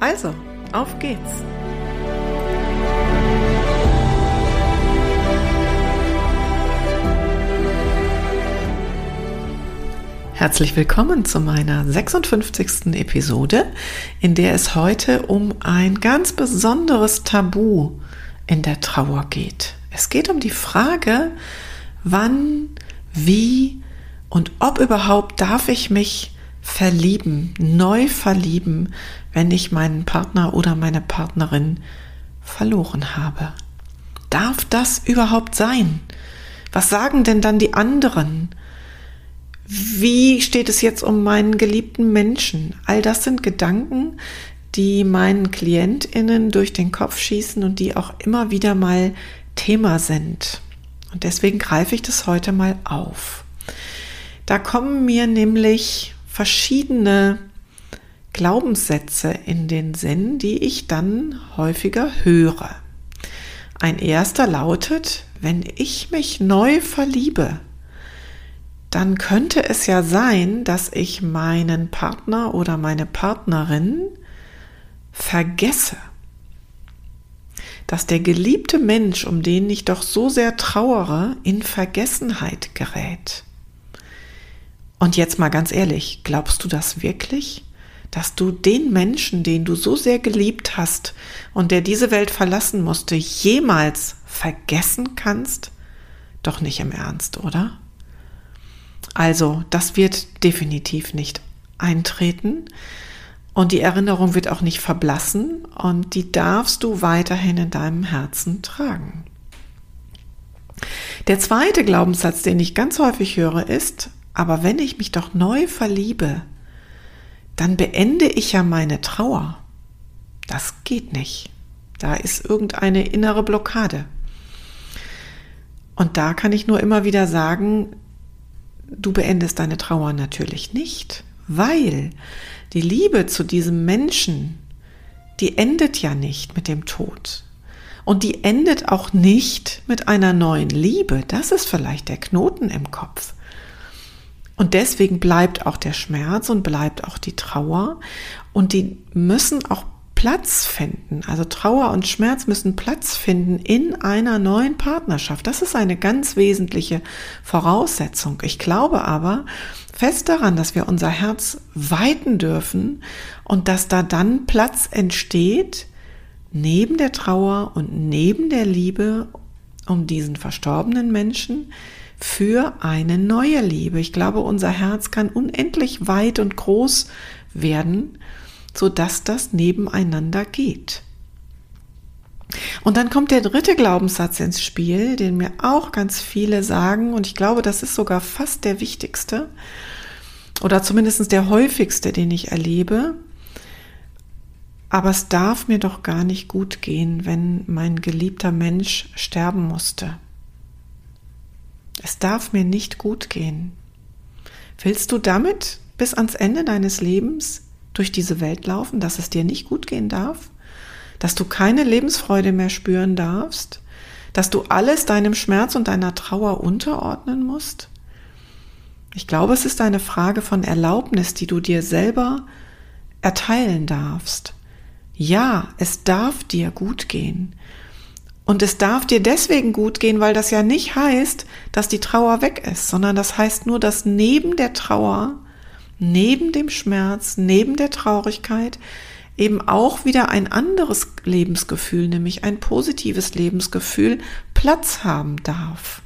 Also, auf geht's! Herzlich willkommen zu meiner 56. Episode, in der es heute um ein ganz besonderes Tabu in der Trauer geht. Es geht um die Frage, wann, wie und ob überhaupt darf ich mich verlieben, neu verlieben, wenn ich meinen Partner oder meine Partnerin verloren habe. Darf das überhaupt sein? Was sagen denn dann die anderen? Wie steht es jetzt um meinen geliebten Menschen? All das sind Gedanken, die meinen Klientinnen durch den Kopf schießen und die auch immer wieder mal Thema sind. Und deswegen greife ich das heute mal auf. Da kommen mir nämlich verschiedene Glaubenssätze in den Sinn, die ich dann häufiger höre. Ein erster lautet, wenn ich mich neu verliebe, dann könnte es ja sein, dass ich meinen Partner oder meine Partnerin vergesse. Dass der geliebte Mensch, um den ich doch so sehr trauere, in Vergessenheit gerät. Und jetzt mal ganz ehrlich, glaubst du das wirklich? Dass du den Menschen, den du so sehr geliebt hast und der diese Welt verlassen musste, jemals vergessen kannst? Doch nicht im Ernst, oder? Also, das wird definitiv nicht eintreten und die Erinnerung wird auch nicht verblassen und die darfst du weiterhin in deinem Herzen tragen. Der zweite Glaubenssatz, den ich ganz häufig höre, ist, aber wenn ich mich doch neu verliebe, dann beende ich ja meine Trauer. Das geht nicht. Da ist irgendeine innere Blockade. Und da kann ich nur immer wieder sagen, du beendest deine Trauer natürlich nicht, weil die Liebe zu diesem Menschen, die endet ja nicht mit dem Tod. Und die endet auch nicht mit einer neuen Liebe. Das ist vielleicht der Knoten im Kopf. Und deswegen bleibt auch der Schmerz und bleibt auch die Trauer. Und die müssen auch Platz finden. Also Trauer und Schmerz müssen Platz finden in einer neuen Partnerschaft. Das ist eine ganz wesentliche Voraussetzung. Ich glaube aber fest daran, dass wir unser Herz weiten dürfen und dass da dann Platz entsteht neben der Trauer und neben der Liebe um diesen verstorbenen Menschen für eine neue Liebe. Ich glaube, unser Herz kann unendlich weit und groß werden sodass das nebeneinander geht. Und dann kommt der dritte Glaubenssatz ins Spiel, den mir auch ganz viele sagen, und ich glaube, das ist sogar fast der wichtigste oder zumindest der häufigste, den ich erlebe. Aber es darf mir doch gar nicht gut gehen, wenn mein geliebter Mensch sterben musste. Es darf mir nicht gut gehen. Willst du damit bis ans Ende deines Lebens durch diese Welt laufen, dass es dir nicht gut gehen darf, dass du keine Lebensfreude mehr spüren darfst, dass du alles deinem Schmerz und deiner Trauer unterordnen musst? Ich glaube, es ist eine Frage von Erlaubnis, die du dir selber erteilen darfst. Ja, es darf dir gut gehen. Und es darf dir deswegen gut gehen, weil das ja nicht heißt, dass die Trauer weg ist, sondern das heißt nur, dass neben der Trauer neben dem Schmerz, neben der Traurigkeit eben auch wieder ein anderes Lebensgefühl, nämlich ein positives Lebensgefühl Platz haben darf.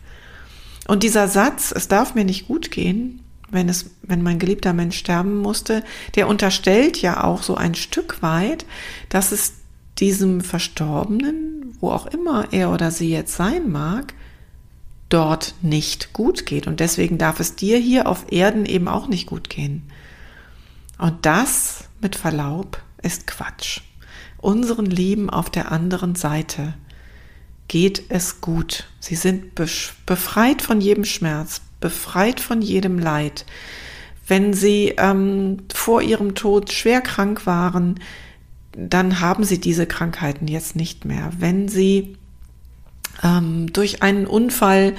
Und dieser Satz, es darf mir nicht gut gehen, wenn es, wenn mein geliebter Mensch sterben musste, der unterstellt ja auch so ein Stück weit, dass es diesem Verstorbenen, wo auch immer er oder sie jetzt sein mag, dort nicht gut geht. Und deswegen darf es dir hier auf Erden eben auch nicht gut gehen. Und das, mit Verlaub, ist Quatsch. unseren Lieben auf der anderen Seite geht es gut. Sie sind befreit von jedem Schmerz, befreit von jedem Leid. Wenn sie ähm, vor ihrem Tod schwer krank waren, dann haben sie diese Krankheiten jetzt nicht mehr. Wenn sie ähm, durch einen Unfall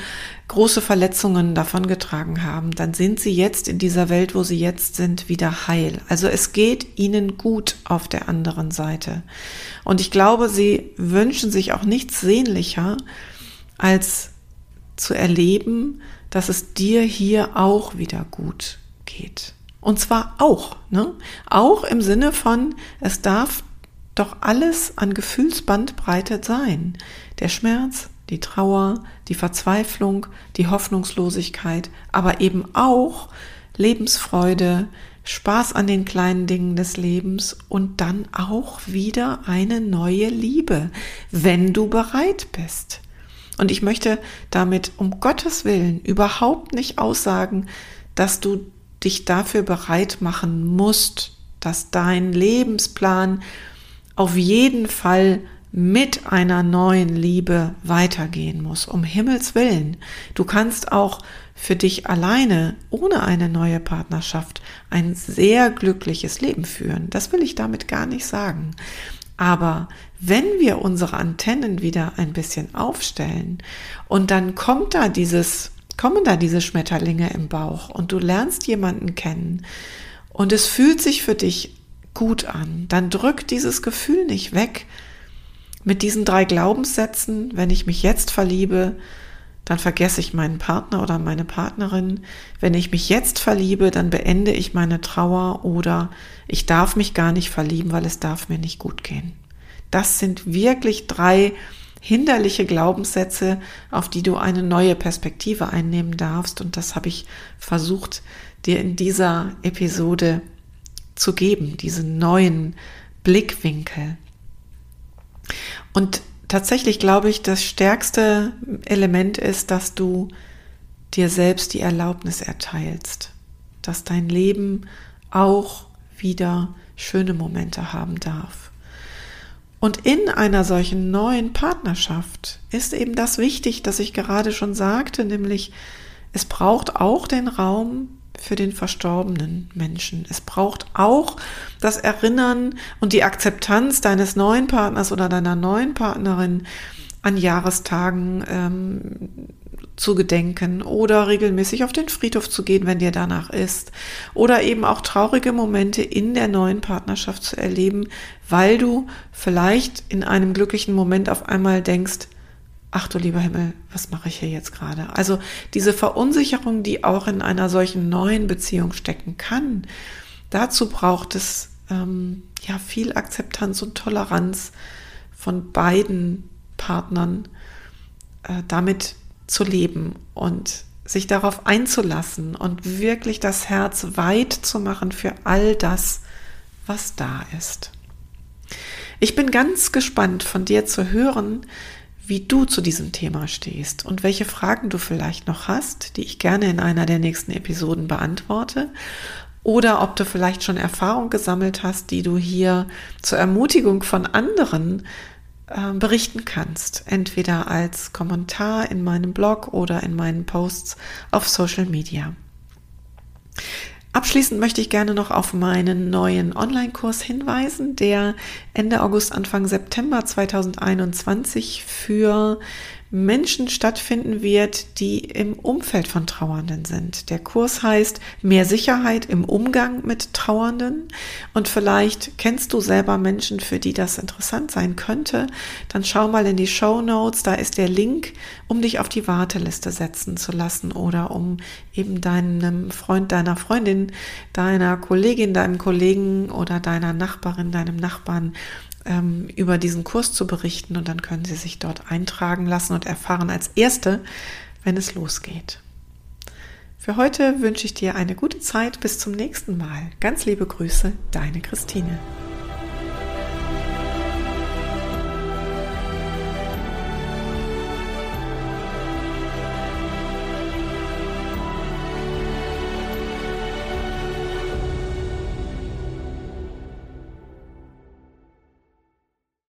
große Verletzungen davongetragen haben, dann sind sie jetzt in dieser Welt, wo sie jetzt sind, wieder heil. Also es geht ihnen gut auf der anderen Seite. Und ich glaube, sie wünschen sich auch nichts sehnlicher, als zu erleben, dass es dir hier auch wieder gut geht. Und zwar auch, ne? Auch im Sinne von, es darf doch alles an Gefühlsbandbreite sein. Der Schmerz, die Trauer, die Verzweiflung, die Hoffnungslosigkeit, aber eben auch Lebensfreude, Spaß an den kleinen Dingen des Lebens und dann auch wieder eine neue Liebe, wenn du bereit bist. Und ich möchte damit um Gottes Willen überhaupt nicht aussagen, dass du dich dafür bereit machen musst, dass dein Lebensplan auf jeden Fall mit einer neuen Liebe weitergehen muss. Um Himmels willen. Du kannst auch für dich alleine, ohne eine neue Partnerschaft, ein sehr glückliches Leben führen. Das will ich damit gar nicht sagen. Aber wenn wir unsere Antennen wieder ein bisschen aufstellen und dann kommt da dieses, kommen da diese Schmetterlinge im Bauch und du lernst jemanden kennen und es fühlt sich für dich gut an, dann drück dieses Gefühl nicht weg, mit diesen drei Glaubenssätzen, wenn ich mich jetzt verliebe, dann vergesse ich meinen Partner oder meine Partnerin. Wenn ich mich jetzt verliebe, dann beende ich meine Trauer oder ich darf mich gar nicht verlieben, weil es darf mir nicht gut gehen. Das sind wirklich drei hinderliche Glaubenssätze, auf die du eine neue Perspektive einnehmen darfst. Und das habe ich versucht, dir in dieser Episode zu geben, diesen neuen Blickwinkel. Und tatsächlich glaube ich, das stärkste Element ist, dass du dir selbst die Erlaubnis erteilst, dass dein Leben auch wieder schöne Momente haben darf. Und in einer solchen neuen Partnerschaft ist eben das wichtig, dass ich gerade schon sagte, nämlich es braucht auch den Raum für den verstorbenen Menschen. Es braucht auch das Erinnern und die Akzeptanz deines neuen Partners oder deiner neuen Partnerin an Jahrestagen ähm, zu gedenken oder regelmäßig auf den Friedhof zu gehen, wenn dir danach ist. Oder eben auch traurige Momente in der neuen Partnerschaft zu erleben, weil du vielleicht in einem glücklichen Moment auf einmal denkst, ach du lieber Himmel, was mache ich hier jetzt gerade? Also diese Verunsicherung, die auch in einer solchen neuen Beziehung stecken kann, dazu braucht es ähm, ja viel Akzeptanz und Toleranz von beiden Partnern, äh, damit zu leben und sich darauf einzulassen und wirklich das Herz weit zu machen für all das, was da ist. Ich bin ganz gespannt von dir zu hören, wie du zu diesem Thema stehst und welche Fragen du vielleicht noch hast, die ich gerne in einer der nächsten Episoden beantworte. Oder ob du vielleicht schon Erfahrung gesammelt hast, die du hier zur Ermutigung von anderen äh, berichten kannst. Entweder als Kommentar in meinem Blog oder in meinen Posts auf Social Media. Abschließend möchte ich gerne noch auf meinen neuen Online-Kurs hinweisen, der Ende August, Anfang September 2021 für Menschen stattfinden wird, die im Umfeld von Trauernden sind. Der Kurs heißt Mehr Sicherheit im Umgang mit Trauernden und vielleicht kennst du selber Menschen, für die das interessant sein könnte. Dann schau mal in die Show Notes, da ist der Link, um dich auf die Warteliste setzen zu lassen oder um eben deinem Freund, deiner Freundin, deiner Kollegin, deinem Kollegen oder deiner Nachbarin, deinem Nachbarn ähm, über diesen Kurs zu berichten und dann können Sie sich dort eintragen lassen und erfahren als Erste, wenn es losgeht. Für heute wünsche ich dir eine gute Zeit. Bis zum nächsten Mal. Ganz liebe Grüße, deine Christine.